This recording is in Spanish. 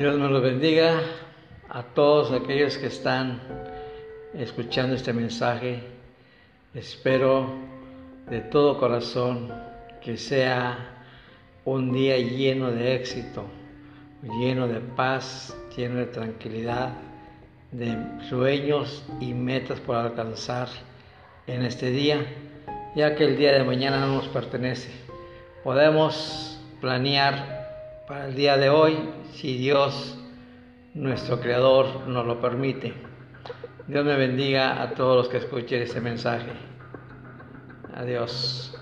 Dios me los bendiga a todos aquellos que están escuchando este mensaje. Espero de todo corazón que sea un día lleno de éxito, lleno de paz, lleno de tranquilidad, de sueños y metas por alcanzar en este día, ya que el día de mañana no nos pertenece. Podemos planear para el día de hoy si Dios, nuestro Creador, nos lo permite. Dios me bendiga a todos los que escuchen este mensaje. Adiós.